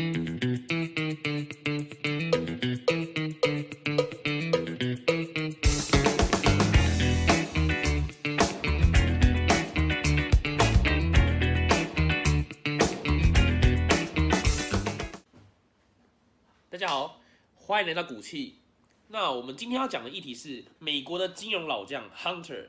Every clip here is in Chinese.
大家好，欢迎来到股气。那我们今天要讲的议题是美国的金融老将 Hunter，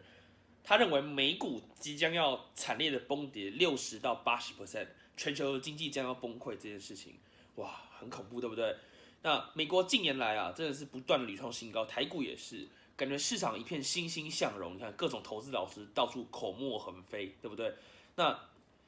他认为美股即将要惨烈的崩跌六十到八十 percent，全球的经济将要崩溃这件事情，哇，很恐怖，对不对？那美国近年来啊，真的是不断的屡创新高，台股也是，感觉市场一片欣欣向荣。你看各种投资老师到处口沫横飞，对不对？那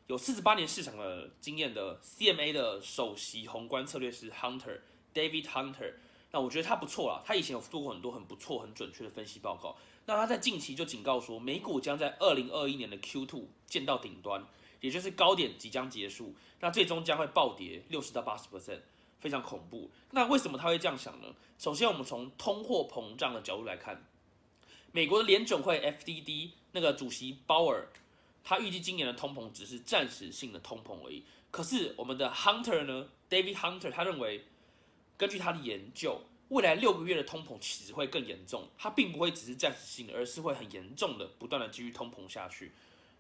有四十八年市场的经验的 CMA 的首席宏观策略师 Hunter David Hunter，那我觉得他不错啦，他以前有做过很多很不错、很准确的分析报告。那他在近期就警告说，美股将在二零二一年的 Q2 见到顶端，也就是高点即将结束，那最终将会暴跌六十到八十 percent。非常恐怖。那为什么他会这样想呢？首先，我们从通货膨胀的角度来看，美国的联准会 FDD 那个主席鲍尔，他预计今年的通膨只是暂时性的通膨而已。可是我们的 Hunter 呢，David Hunter，他认为，根据他的研究，未来六个月的通膨其实会更严重，它并不会只是暂时性的，而是会很严重的，不断的继续通膨下去。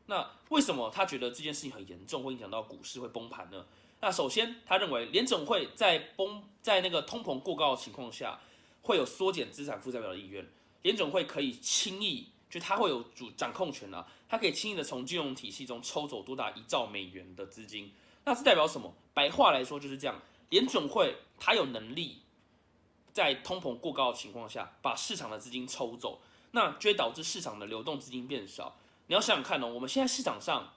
那为什么他觉得这件事情很严重，会影响到股市会崩盘呢？那首先，他认为联总会在崩在那个通膨过高的情况下，会有缩减资产负债表的意愿。联总会可以轻易，就他会有主掌控权啊，他可以轻易的从金融体系中抽走多达一兆美元的资金。那是代表什么？白话来说就是这样，联总会他有能力在通膨过高的情况下，把市场的资金抽走，那就会导致市场的流动资金变少。你要想想看哦，我们现在市场上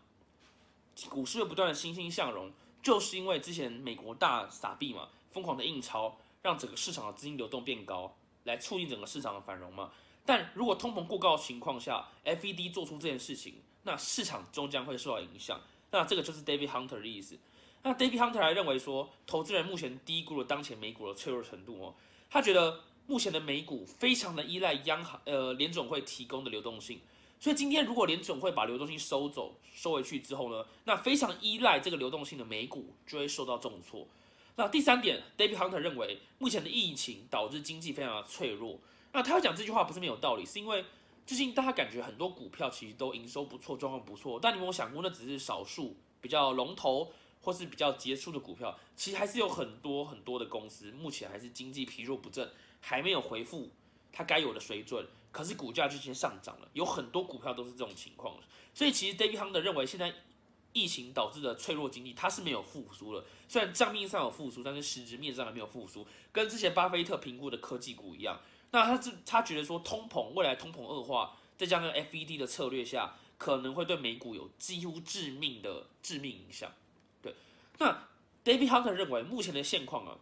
股市又不断的欣欣向荣，就是因为之前美国大撒币嘛，疯狂的印钞，让整个市场的资金流动变高，来促进整个市场的繁荣嘛。但如果通膨过高的情况下，FED 做出这件事情，那市场终将会受到影响。那这个就是 David Hunter 的意思。那 David Hunter 还认为说，投资人目前低估了当前美股的脆弱程度哦。他觉得目前的美股非常的依赖央行呃联总会提供的流动性，所以今天如果联总会把流动性收走收回去之后呢，那非常依赖这个流动性的美股就会受到重挫。那第三点，David Hunter 认为目前的疫情导致经济非常的脆弱。那他讲这句话不是没有道理，是因为最近大家感觉很多股票其实都营收不错，状况不错，但你有没有想过那只是少数比较龙头或是比较杰出的股票，其实还是有很多很多的公司目前还是经济疲弱不振，还没有回复它该有的水准，可是股价就先上涨了，有很多股票都是这种情况。所以其实 David Hunter 认为现在疫情导致的脆弱经济它是没有复苏了，虽然账面上有复苏，但是实质面上还没有复苏，跟之前巴菲特评估的科技股一样。那他这他觉得说通膨未来通膨恶化，再加上 FED 的策略下，可能会对美股有几乎致命的致命影响。对，那 David Hunter 认为目前的现况啊，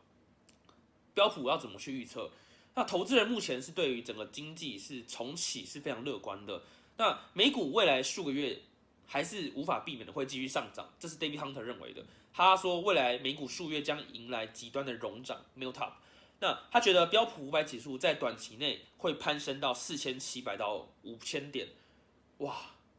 标普要怎么去预测？那投资人目前是对于整个经济是重启是非常乐观的。那美股未来数个月还是无法避免的会继续上涨，这是 David Hunter 认为的。他说未来美股数月将迎来极端的熔涨 m i l t up）。那他觉得标普五百指数在短期内会攀升到四千七百到五千点，哇！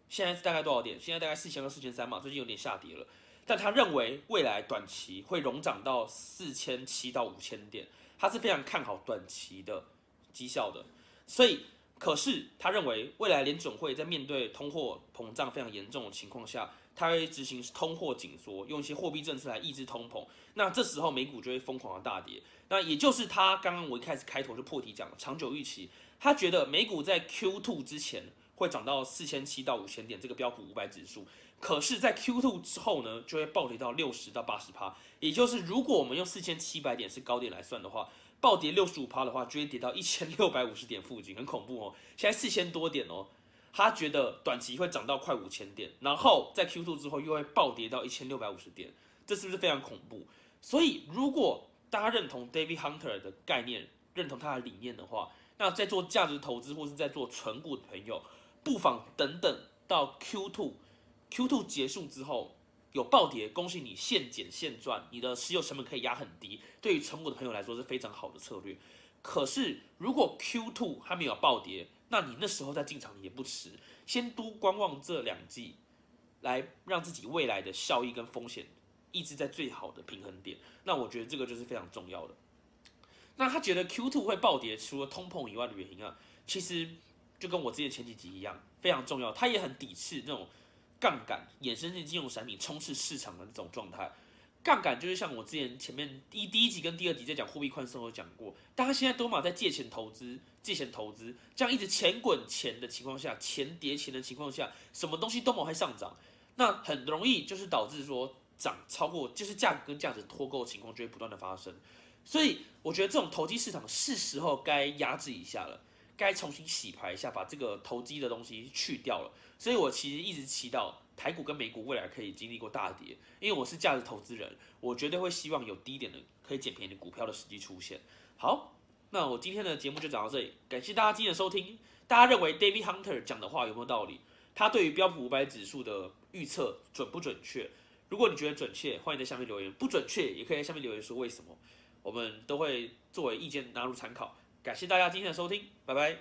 现在大概多少点？现在大概四千到四千三嘛，最近有点下跌了。但他认为未来短期会融涨到四千七到五千点，他是非常看好短期的绩效的。所以，可是他认为未来联准会在面对通货膨胀非常严重的情况下，他会执行通货紧缩，用一些货币政策来抑制通膨。那这时候美股就会疯狂的大跌。那也就是他刚刚我一开始开头就破题讲了，长久预期，他觉得美股在 Q2 之前会涨到四千七到五千点这个标普五百指数，可是，在 Q2 之后呢，就会暴跌到六十到八十趴。也就是如果我们用四千七百点是高点来算的话，暴跌六十五趴的话，就会跌到一千六百五十点附近，很恐怖哦。现在四千多点哦，他觉得短期会涨到快五千点，然后在 Q2 之后又会暴跌到一千六百五十点，这是不是非常恐怖？所以如果大家认同 David Hunter 的概念，认同他的理念的话，那在做价值投资或是在做纯股的朋友，不妨等等到 Q2 Q2，Q2 结束之后有暴跌，恭喜你现减现赚，你的持有成本可以压很低，对于纯股的朋友来说是非常好的策略。可是如果 Q2 还没有暴跌，那你那时候再进场也不迟，先多观望这两季，来让自己未来的效益跟风险。一直在最好的平衡点。那我觉得这个就是非常重要的。那他觉得 Q two 会暴跌，除了通膨以外的原因啊，其实就跟我之前前几集一样，非常重要。他也很抵制那种杠杆衍生性金融产品充斥市场的这种状态。杠杆就是像我之前前面第第一集跟第二集在讲货币宽松有讲过，大家现在都嘛在借钱投资，借钱投资，这样一直钱滚钱的情况下，钱叠钱的情况下，什么东西都往会上涨，那很容易就是导致说涨超过，就是价格跟价值脱钩的情况就会不断的发生。所以我觉得这种投机市场是时候该压制一下了，该重新洗牌一下，把这个投机的东西去掉了。所以我其实一直祈祷台股跟美股未来可以经历过大跌，因为我是价值投资人，我绝对会希望有低点的可以捡便宜的股票的时机出现。好，那我今天的节目就讲到这里，感谢大家今天的收听。大家认为 David Hunter 讲的话有没有道理？他对于标普五百指数的预测准不准确？如果你觉得准确，欢迎在下面留言；不准确，也可以在下面留言说为什么。我们都会作为意见纳入参考。感谢大家今天的收听，拜拜。